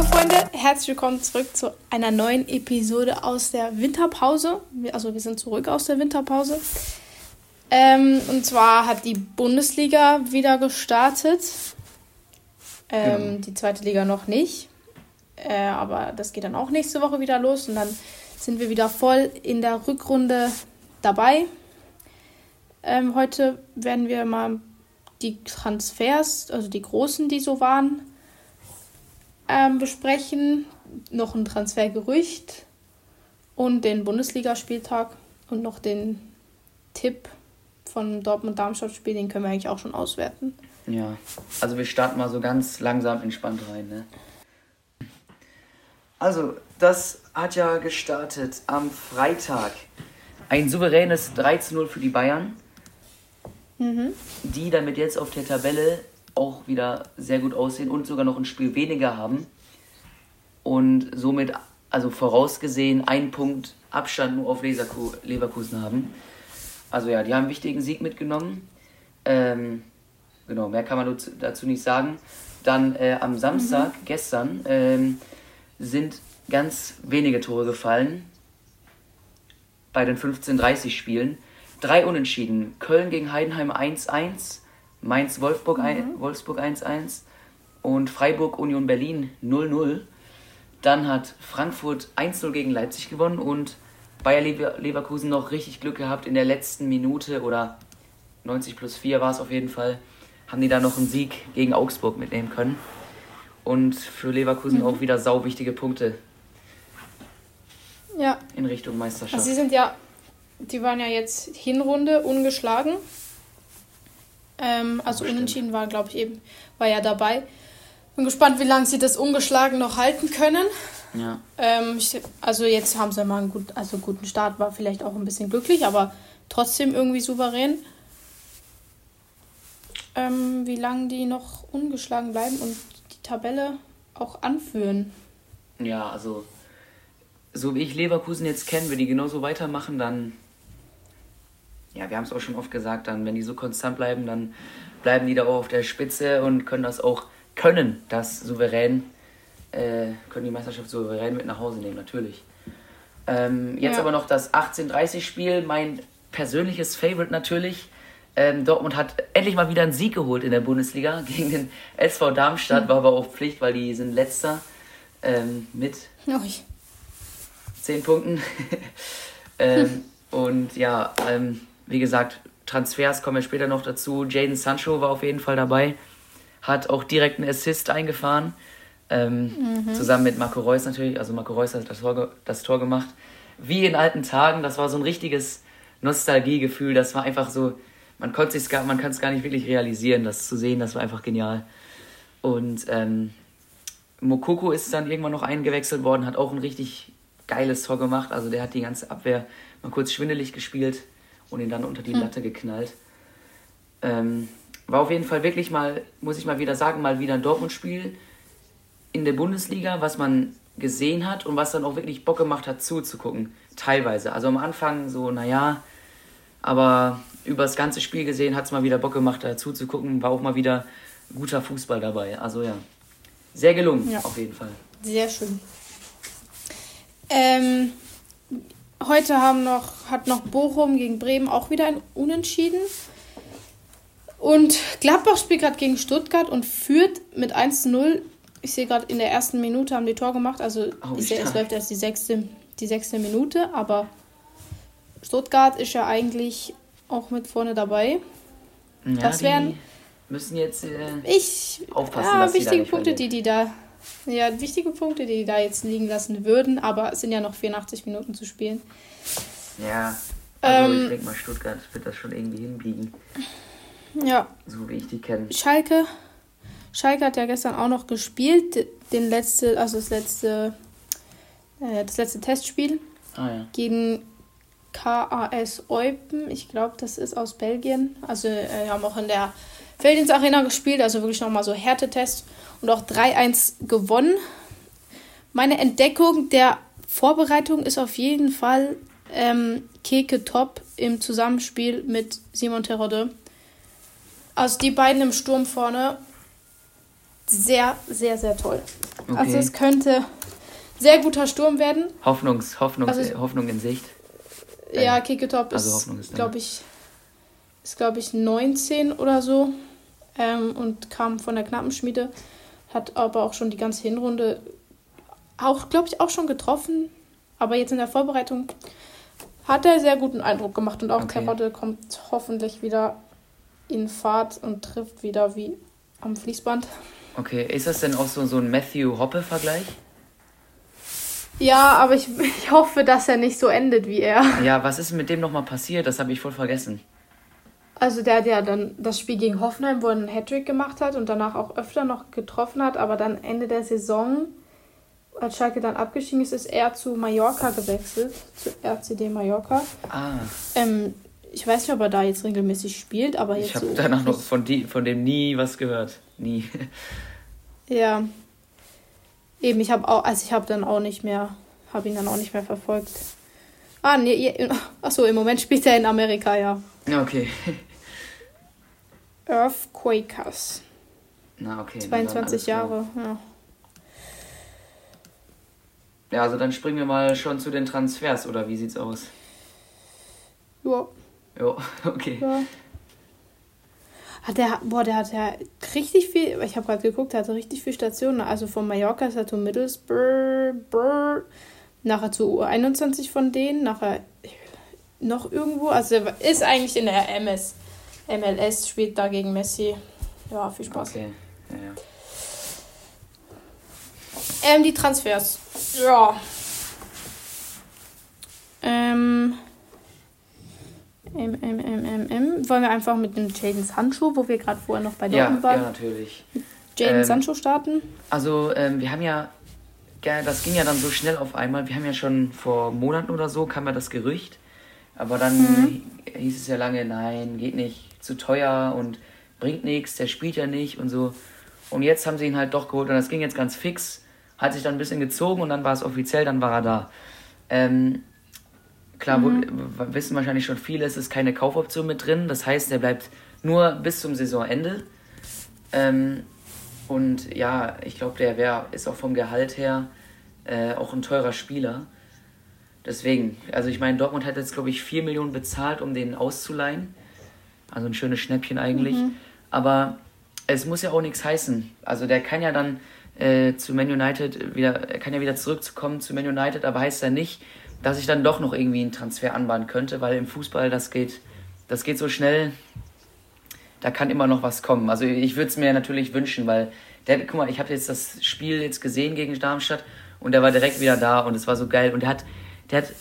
Hallo Freunde, herzlich willkommen zurück zu einer neuen Episode aus der Winterpause. Also wir sind zurück aus der Winterpause. Ähm, und zwar hat die Bundesliga wieder gestartet. Ähm, genau. Die zweite Liga noch nicht. Äh, aber das geht dann auch nächste Woche wieder los und dann sind wir wieder voll in der Rückrunde dabei. Ähm, heute werden wir mal die Transfers, also die großen, die so waren, ähm, besprechen. Noch ein Transfergerücht und den Bundesligaspieltag und noch den Tipp von Dortmund-Darmstadt-Spiel, den können wir eigentlich auch schon auswerten. Ja, also wir starten mal so ganz langsam entspannt rein. Ne? Also, das hat ja gestartet am Freitag. Ein souveränes 3 0 für die Bayern, mhm. die damit jetzt auf der Tabelle auch wieder sehr gut aussehen und sogar noch ein Spiel weniger haben. Und somit, also vorausgesehen, einen Punkt Abstand nur auf Leverkusen haben. Also ja, die haben einen wichtigen Sieg mitgenommen. Ähm, genau, mehr kann man dazu nicht sagen. Dann äh, am Samstag, mhm. gestern, ähm, sind ganz wenige Tore gefallen bei den 15:30 Spielen. Drei Unentschieden. Köln gegen Heidenheim 1-1, Mainz-Wolfsburg mhm. Wolfsburg 1-1 und Freiburg-Union Berlin 0-0. Dann hat Frankfurt 1-0 gegen Leipzig gewonnen und Bayer Leverkusen noch richtig Glück gehabt in der letzten Minute oder 90 plus 4 war es auf jeden Fall, haben die da noch einen Sieg gegen Augsburg mitnehmen können. Und für Leverkusen mhm. auch wieder sau wichtige Punkte. Ja. In Richtung Meisterschaft. Also sie sind ja, die waren ja jetzt Hinrunde ungeschlagen. Ähm, also unentschieden war, glaube ich, eben, war ja dabei. Bin gespannt, wie lange sie das ungeschlagen noch halten können. Ja. Ähm, ich, also jetzt haben sie mal einen gut, also guten Start, war vielleicht auch ein bisschen glücklich, aber trotzdem irgendwie souverän. Ähm, wie lange die noch ungeschlagen bleiben und die Tabelle auch anführen. Ja, also so wie ich Leverkusen jetzt kenne, wenn die genauso weitermachen, dann ja, wir haben es auch schon oft gesagt, dann wenn die so konstant bleiben, dann bleiben die da auch auf der Spitze und können das auch können, das souverän äh, können die Meisterschaft souverän mit nach Hause nehmen, natürlich. Ähm, jetzt ja. aber noch das 18:30-Spiel, mein persönliches Favorite natürlich. Ähm, Dortmund hat endlich mal wieder einen Sieg geholt in der Bundesliga gegen den SV Darmstadt, mhm. war aber auch Pflicht, weil die sind letzter ähm, mit zehn Punkten. ähm, und ja, ähm, wie gesagt, Transfers kommen wir später noch dazu. Jaden Sancho war auf jeden Fall dabei, hat auch direkt einen Assist eingefahren. Ähm, mhm. Zusammen mit Marco Reus natürlich. Also Marco Reus hat das Tor, das Tor gemacht. Wie in alten Tagen. Das war so ein richtiges Nostalgiegefühl. Das war einfach so, man konnte es gar, man kann es gar nicht wirklich realisieren, das zu sehen. Das war einfach genial. Und ähm, Mokoko ist dann irgendwann noch eingewechselt worden, hat auch ein richtig geiles Tor gemacht. Also der hat die ganze Abwehr mal kurz schwindelig gespielt und ihn dann unter die hm. Latte geknallt. Ähm, war auf jeden Fall wirklich mal, muss ich mal wieder sagen, mal wieder ein Dortmund-Spiel in der Bundesliga, was man gesehen hat und was dann auch wirklich Bock gemacht hat zuzugucken. Teilweise. Also am Anfang so, naja, aber über das ganze Spiel gesehen hat es mal wieder Bock gemacht, da zuzugucken. War auch mal wieder guter Fußball dabei. Also ja, sehr gelungen ja. auf jeden Fall. Sehr schön. Ähm, heute haben noch, hat noch Bochum gegen Bremen auch wieder ein Unentschieden. Und Gladbach spielt gerade gegen Stuttgart und führt mit 1 zu 0 ich sehe gerade, in der ersten Minute haben die Tor gemacht. Also oh, es läuft erst die sechste, die sechste Minute, aber Stuttgart ist ja eigentlich auch mit vorne dabei. Ja, das wären. Müssen jetzt äh, ich, aufpassen. Ja, dass wichtige da Punkte, die die da. Ja, wichtige Punkte, die die da jetzt liegen lassen würden, aber es sind ja noch 84 Minuten zu spielen. Ja, also ähm, ich denke mal, Stuttgart wird das schon irgendwie hinbiegen. Ja. So wie ich die kenne. Schalke Schalke hat ja gestern auch noch gespielt, den letzte, also das letzte, äh, das letzte Testspiel ah, ja. gegen KAS Eupen. Ich glaube, das ist aus Belgien. Also äh, haben auch in der Feldins Arena gespielt, also wirklich nochmal so Härtetest und auch 3-1 gewonnen. Meine Entdeckung der Vorbereitung ist auf jeden Fall ähm, Keke Top im Zusammenspiel mit Simon Terode. Also die beiden im Sturm vorne sehr, sehr, sehr toll. Okay. Also es könnte sehr guter Sturm werden. Hoffnungs, Hoffnungs, also, Hoffnung in Sicht. Ja, äh, Kiketop also ist, glaube ich, ist glaube ich 19 oder so ähm, und kam von der Knappenschmiede, hat aber auch schon die ganze Hinrunde auch, glaube ich, auch schon getroffen, aber jetzt in der Vorbereitung hat er sehr guten Eindruck gemacht und auch okay. Karotte kommt hoffentlich wieder in Fahrt und trifft wieder wie am Fließband. Okay, ist das denn auch so, so ein Matthew-Hoppe-Vergleich? Ja, aber ich, ich hoffe, dass er nicht so endet wie er. Ja, was ist mit dem nochmal passiert? Das habe ich voll vergessen. Also der, der dann das Spiel gegen Hoffenheim, wo er einen Hattrick gemacht hat und danach auch öfter noch getroffen hat, aber dann Ende der Saison, als Schalke dann abgestiegen ist, ist er zu Mallorca gewechselt, zu RCD Mallorca. Ah. Ähm, ich weiß nicht, ob er da jetzt regelmäßig spielt, aber jetzt. Ich habe so danach noch von, die, von dem nie was gehört. Nie. Ja. Eben, ich habe auch, also ich habe dann auch nicht mehr, habe ihn dann auch nicht mehr verfolgt. Ah, nee, achso, im Moment spielt er in Amerika, ja. Ja, okay. Earthquakers. Na, okay. 22 Jahre, ja. Ja, also dann springen wir mal schon zu den Transfers, oder wie sieht's aus? Ja. Ja, okay. Ja. Hat der, boah, der hat ja richtig viel, ich habe gerade geguckt, der hatte richtig viele Stationen. Also von Mallorca ist er zu Middlesbrough, nachher zu U21 von denen, nachher noch irgendwo. Also er ist eigentlich in der MS. MLS spielt da gegen Messi. Ja, viel Spaß. Okay, ja, ja. Ähm, die Transfers. Ja. Ähm. M, M, M, M, M. Wollen wir einfach mit dem Jaden Sancho, wo wir gerade vorher noch bei Dortmund ja, waren? Ja, natürlich. Jaden ähm, Sancho starten? Also, ähm, wir haben ja, das ging ja dann so schnell auf einmal. Wir haben ja schon vor Monaten oder so, kam ja das Gerücht. Aber dann mhm. hieß es ja lange, nein, geht nicht, zu teuer und bringt nichts, der spielt ja nicht und so. Und jetzt haben sie ihn halt doch geholt und das ging jetzt ganz fix. Hat sich dann ein bisschen gezogen und dann war es offiziell, dann war er da. Ähm, Klar, mhm. wo, wissen wahrscheinlich schon viele, es ist keine Kaufoption mit drin. Das heißt, er bleibt nur bis zum Saisonende. Ähm, und ja, ich glaube, der wär, ist auch vom Gehalt her äh, auch ein teurer Spieler. Deswegen, also ich meine, Dortmund hat jetzt, glaube ich, 4 Millionen bezahlt, um den auszuleihen. Also ein schönes Schnäppchen eigentlich. Mhm. Aber es muss ja auch nichts heißen. Also der kann ja dann äh, zu Man United wieder, er kann ja wieder zurückkommen zu Man United, aber heißt ja nicht, dass ich dann doch noch irgendwie einen Transfer anbahnen könnte, weil im Fußball das geht, das geht so schnell, da kann immer noch was kommen. Also ich würde es mir natürlich wünschen, weil der, guck mal, ich habe jetzt das Spiel jetzt gesehen gegen Darmstadt und der war direkt wieder da und es war so geil und der hat, der hat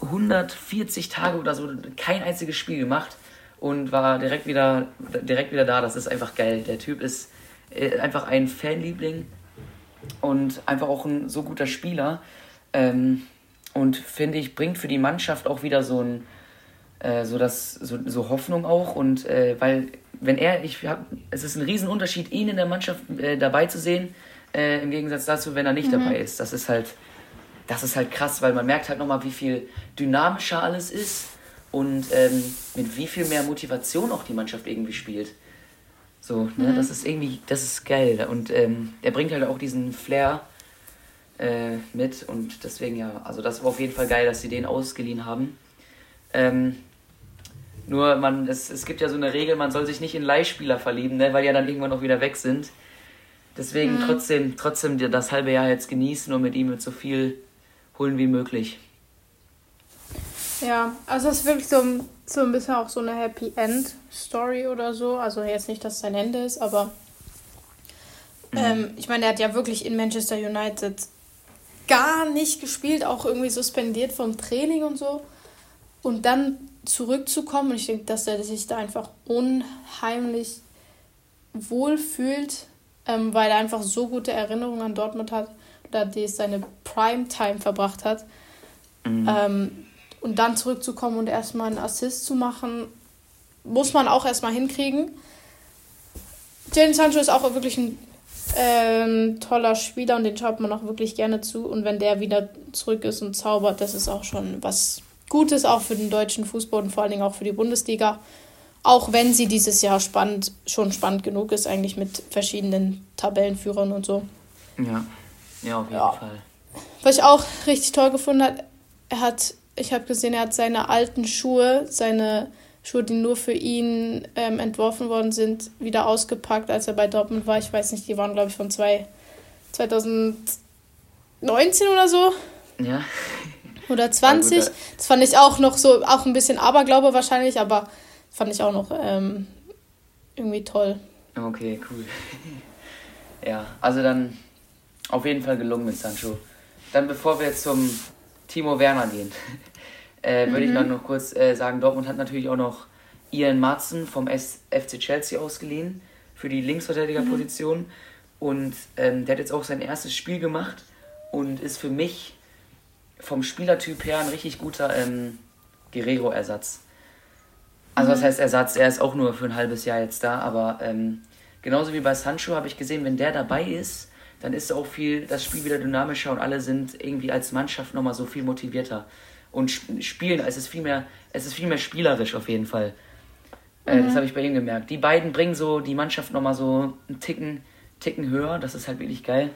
140 Tage oder so kein einziges Spiel gemacht und war direkt wieder, direkt wieder da. Das ist einfach geil. Der Typ ist äh, einfach ein Fanliebling und einfach auch ein so guter Spieler. Ähm, und finde ich, bringt für die Mannschaft auch wieder so ein äh, so, das, so, so Hoffnung auch und äh, weil wenn er, ich hab, es ist ein Riesenunterschied, ihn in der Mannschaft äh, dabei zu sehen, äh, im Gegensatz dazu, wenn er nicht mhm. dabei ist. Das ist halt, das ist halt krass, weil man merkt halt nochmal, wie viel dynamischer alles ist und ähm, mit wie viel mehr Motivation auch die Mannschaft irgendwie spielt. So, ne, mhm. das ist irgendwie, das ist geil und ähm, er bringt halt auch diesen Flair äh, mit und deswegen ja, also das war auf jeden Fall geil, dass sie den ausgeliehen haben. Ähm, nur man, es, es gibt ja so eine Regel, man soll sich nicht in Leihspieler verlieben, ne, weil ja dann irgendwann auch wieder weg sind. Deswegen mhm. trotzdem, trotzdem das halbe Jahr jetzt genießen und mit ihm mit so viel holen wie möglich. Ja, also es ist wirklich so, so ein bisschen auch so eine Happy End Story oder so. Also jetzt nicht, dass es sein Ende ist, aber mhm. ähm, ich meine, er hat ja wirklich in Manchester United gar nicht gespielt, auch irgendwie suspendiert vom Training und so. Und dann zurückzukommen, und ich denke, dass er sich da einfach unheimlich wohl fühlt, ähm, weil er einfach so gute Erinnerungen an Dortmund hat, da die seine Primetime verbracht hat. Mhm. Ähm, und dann zurückzukommen und erstmal einen Assist zu machen, muss man auch erstmal hinkriegen. Jadon Sancho ist auch wirklich ein ähm, toller Spieler und den schaut man auch wirklich gerne zu. Und wenn der wieder zurück ist und zaubert, das ist auch schon was Gutes, auch für den deutschen Fußball und vor allen Dingen auch für die Bundesliga. Auch wenn sie dieses Jahr spannend, schon spannend genug ist, eigentlich mit verschiedenen Tabellenführern und so. Ja. Ja, auf jeden Ja. Fall. Was ich auch richtig toll gefunden hat, er hat, ich habe gesehen, er hat seine alten Schuhe, seine Schuhe, die nur für ihn ähm, entworfen worden sind, wieder ausgepackt, als er bei Dortmund war. Ich weiß nicht, die waren, glaube ich, von zwei, 2019 oder so. Ja. Oder 20. gut, äh. Das fand ich auch noch so, auch ein bisschen Aberglaube wahrscheinlich, aber fand ich auch noch ähm, irgendwie toll. Okay, cool. ja, also dann auf jeden Fall gelungen mit Sancho. Dann bevor wir zum Timo Werner gehen, äh, würde ich noch, noch kurz äh, sagen, Dortmund hat natürlich auch noch Ian Marzen vom S FC Chelsea ausgeliehen für die Linksverteidigerposition. Und ähm, der hat jetzt auch sein erstes Spiel gemacht und ist für mich vom Spielertyp her ein richtig guter ähm, Guerrero-Ersatz. Also was heißt Ersatz? Er ist auch nur für ein halbes Jahr jetzt da, aber ähm, genauso wie bei Sancho habe ich gesehen, wenn der dabei ist, dann ist auch viel das Spiel wieder dynamischer und alle sind irgendwie als Mannschaft nochmal so viel motivierter. Und sp- spielen, es ist viel mehr, es ist viel mehr spielerisch auf jeden Fall. Äh, das habe ich bei ihm gemerkt. Die beiden bringen so die Mannschaft nochmal so einen Ticken, Ticken höher, das ist halt wirklich geil.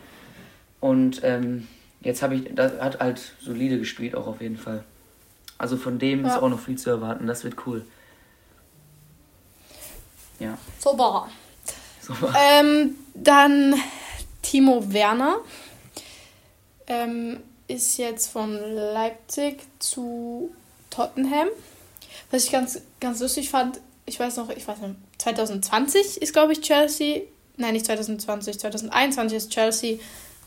Und ähm, jetzt habe ich, da hat halt solide gespielt auch auf jeden Fall. Also von dem ist Ja. auch noch viel zu erwarten, das wird cool. Ja, Super. so. Ähm, dann Timo Werner ähm, ist jetzt von Leipzig zu Tottenham. Was ich ganz, ganz lustig fand, ich weiß noch, ich weiß nicht, 2020 ist, glaube ich, Chelsea, nein, nicht 2020, 2021 ist Chelsea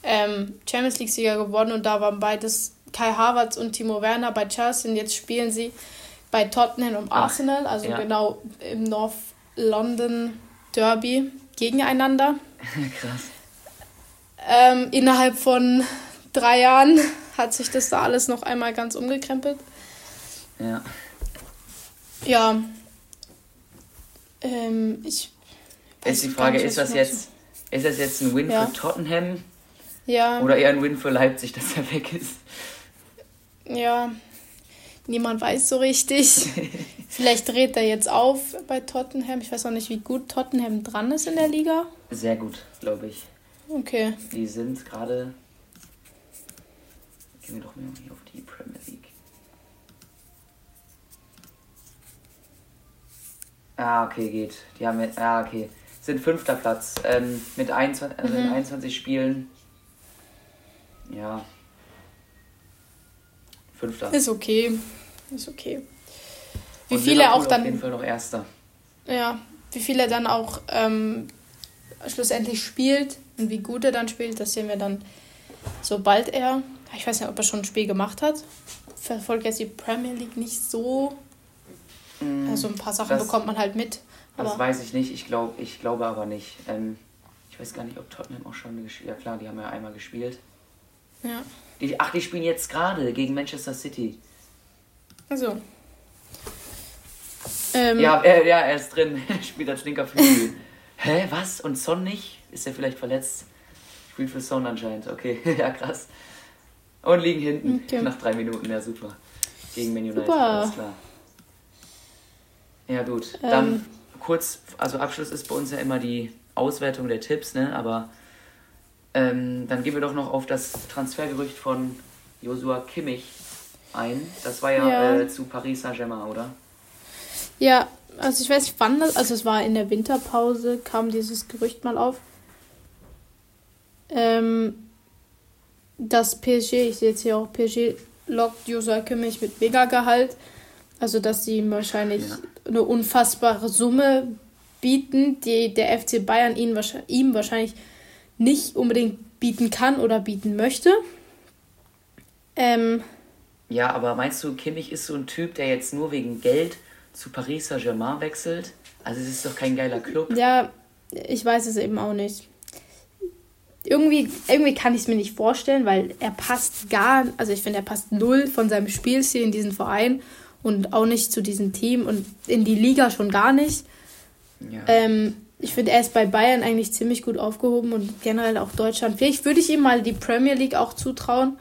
ähm, Champions League-Sieger geworden und da waren beides Kai Havertz und Timo Werner bei Chelsea und jetzt spielen sie bei Tottenham und Arsenal, also ja. genau im North London Derby gegeneinander. Krass. Ähm, innerhalb von drei Jahren hat sich das da alles noch einmal ganz umgekrempelt. Ja. Ja. Ähm, ich. Ist die Frage, ist das jetzt, ist das jetzt ein Win Ja. für Tottenham Ja. oder eher ein Win für Leipzig, dass er weg ist? Ja. Niemand weiß so richtig. Vielleicht dreht er jetzt auf bei Tottenham. Ich weiß auch nicht, wie gut Tottenham dran ist in der Liga. Sehr gut, glaube ich. Okay. Die sind gerade. Gehen wir doch mal hier auf die Premier League. Ah, okay, geht. Die haben jetzt. Ah, okay. Sind fünfter Platz. Ähm, mit 21, also in 21 Spielen. Ja. Fünfter. Ist okay. Ist okay. Wie viele auch dann. Auf jeden Fall noch Erster. Ja, wie viel er dann auch ähm, schlussendlich spielt und wie gut er dann spielt, das sehen wir dann, sobald er, ich weiß nicht, ob er schon ein Spiel gemacht hat, verfolgt jetzt die Premier League nicht so, Mm, also ein paar Sachen das- bekommt man halt mit, Das weiß ich nicht. Ich, glaub, ich glaube aber nicht. Ähm, ich weiß gar nicht, ob Tottenham auch schon gespielt Ja, klar, die haben ja einmal gespielt. ja, Die, ach, die spielen jetzt gerade gegen Manchester City. also. Ähm, Ja, äh, ja, er ist drin. Spielt als linker Flügel. Hä, was? Und Son nicht? Ist er vielleicht verletzt? Spielt für Son anscheinend. Okay, ja, krass. Und liegen hinten Okay. nach drei Minuten. Ja, super. Gegen Man United, Super. alles klar. Ja, gut. Dann Ähm. kurz, also Abschluss ist bei uns ja immer die Auswertung der Tipps, ne? Aber ähm, dann gehen wir doch noch auf das Transfergerücht von Joshua Kimmich ein. Das war ja, Ja. Äh, zu Paris Saint-Germain, oder? Ja, also ich weiß nicht wann das, also es war in der Winterpause, kam dieses Gerücht mal auf. Ähm, das PSG, ich sehe jetzt hier auch, PSG lockt Joshua Kimmich mit Mega-Gehalt. Also, dass sie ihm wahrscheinlich Ja. eine unfassbare Summe bieten, die der FC Bayern ihn, ihm wahrscheinlich nicht unbedingt bieten kann oder bieten möchte. Ähm, Ja, aber meinst du, Kimmich ist so ein Typ, der jetzt nur wegen Geld zu Paris Saint-Germain wechselt? Also es ist doch kein geiler Club. Ja, ich weiß es eben auch nicht. Irgendwie, irgendwie kann ich es mir nicht vorstellen, weil er passt gar, also ich finde, er passt null von seinem Spielstil in diesen Verein und auch nicht zu diesem Team und in die Liga schon gar nicht. Ja. Ähm, ich finde, er ist bei Bayern eigentlich ziemlich gut aufgehoben und generell auch Deutschland. Vielleicht würde ich ihm mal die Premier League auch zutrauen.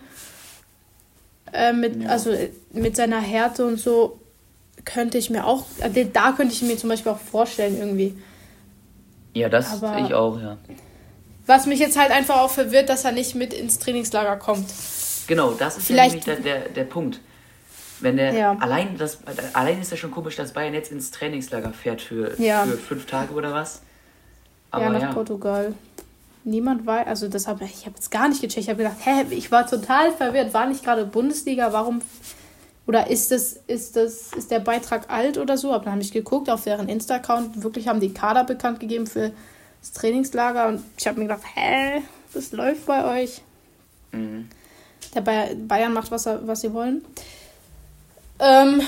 Äh, mit, Ja. Also äh, mit seiner Härte und so könnte ich mir auch, äh, da könnte ich mir zum Beispiel auch vorstellen irgendwie. ja, das aber- ich auch, ja. Was mich jetzt halt einfach auch verwirrt, dass er nicht mit ins Trainingslager kommt. Genau, das ist Vielleicht, ja nämlich der, der, der Punkt. Wenn der ja. allein das allein ist ja schon komisch, dass Bayern jetzt ins Trainingslager fährt für, ja. für fünf Tage oder was. Aber ja, nach ja. Portugal. Niemand weiß, also das habe ich habe jetzt gar nicht gecheckt. Ich habe gedacht, hä, ich war total verwirrt. War nicht gerade Bundesliga? Warum oder ist das ist das ist der Beitrag alt oder so? Dann habe ich geguckt auf deren Insta-Account. Wirklich haben die Kader bekannt gegeben für das Trainingslager und ich habe mir gedacht, hä, das läuft bei euch. Mhm. Der Bayern macht was was sie wollen. Ähm,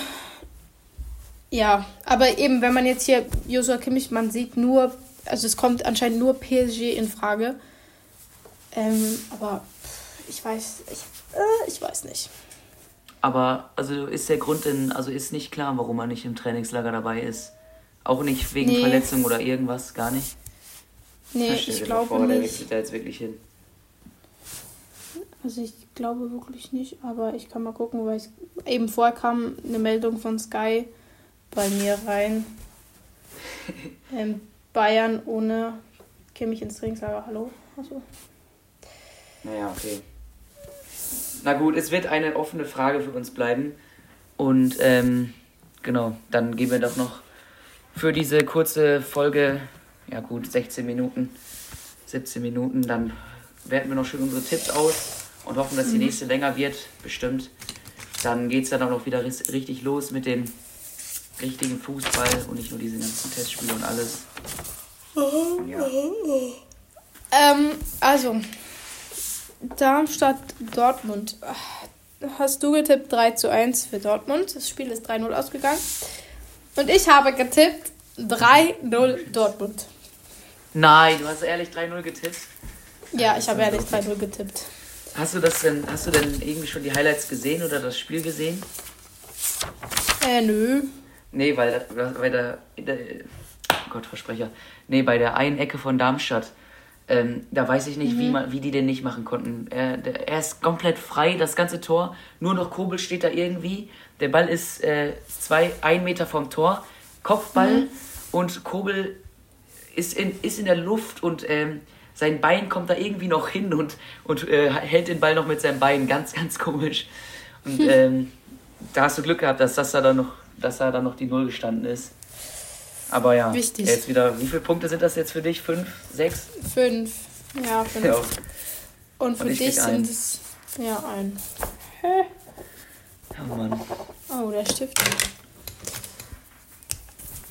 ja, aber eben, wenn man jetzt hier Joshua Kimmich, man sieht nur, also es kommt anscheinend nur PSG in Frage. Ähm, aber ich weiß, ich, äh, ich weiß nicht. Aber also ist der Grund denn, also ist nicht klar, warum er nicht im Trainingslager dabei ist. Auch nicht wegen nee. Verletzung oder irgendwas, gar nicht. Nee, ich glaube vor, nicht. Der wechselt da jetzt wirklich hin. Also ich glaube wirklich nicht, aber ich kann mal gucken, weil ich eben vorher kam eine Meldung von Sky bei mir rein. ähm, Bayern ohne Kimmich ins Trainingslager. Hallo? Achso. Naja, okay. Na gut, es wird eine offene Frage für uns bleiben. Und ähm, genau, dann gehen wir doch noch für diese kurze Folge, ja gut, 16 Minuten, 17 Minuten, dann werten wir noch schön unsere Tipps aus und hoffen, dass die mhm. nächste länger wird, bestimmt. Dann geht es dann auch noch wieder richtig los mit dem richtigen Fußball und nicht nur diese ganzen Testspiele und alles. Ja. Ähm, also, Darmstadt Dortmund. Hast du getippt 3 zu 1 für Dortmund? Das Spiel ist 3-0 ausgegangen. Und ich habe getippt 3-0 Dortmund. Nein, du hast ehrlich 3-0 getippt? Ja, ich habe ehrlich 3-0 getippt. Hast du das denn, hast du denn irgendwie schon die Highlights gesehen oder das Spiel gesehen? Äh, nö. Nee, weil, weil der, der Gott, Versprecher. Nee, bei der einen Ecke von Darmstadt, ähm, da weiß ich nicht, mhm. wie, man, wie die den nicht machen konnten. Er, er ist komplett frei, das ganze Tor. Nur noch Kobel steht da irgendwie. Der Ball ist äh, zwei, ein Meter vom Tor. Kopfball mhm. und Kobel ist in, ist in der Luft und ähm, sein Bein kommt da irgendwie noch hin und, und äh, hält den Ball noch mit seinem Bein. Ganz, ganz komisch. Und hm. ähm, da hast du Glück gehabt, dass, das da dann noch, dass da dann noch die Null gestanden ist. Aber ja, Wichtig. jetzt wieder, wie viele Punkte sind das jetzt für dich? Fünf? Sechs? Fünf. Ja, fünf. Ja. Und für und dich sind es ja ein. Hä? Oh Mann. Oh, der Stift.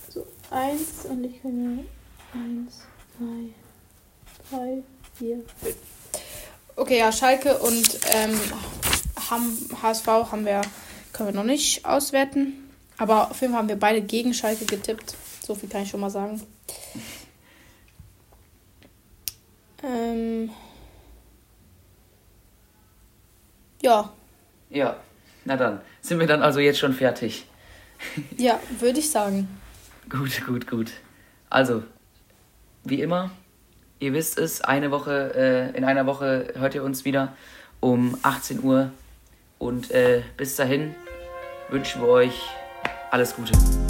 So, eins und ich kann ja eins, zwei, drei, vier, fünf. Okay, ja, Schalke und ähm, HSV haben wir, können wir noch nicht auswerten. Aber auf jeden Fall haben wir beide gegen Schalke getippt. So viel kann ich schon mal sagen. Ähm, ja. Ja, na dann. Sind wir dann also jetzt schon fertig? ja, würde ich sagen. Gut, gut, gut. Also, wie immer, Ihr wisst es, eine Woche, äh, in einer Woche hört ihr uns wieder um 18 Uhr. Und äh, bis dahin wünschen wir euch alles Gute.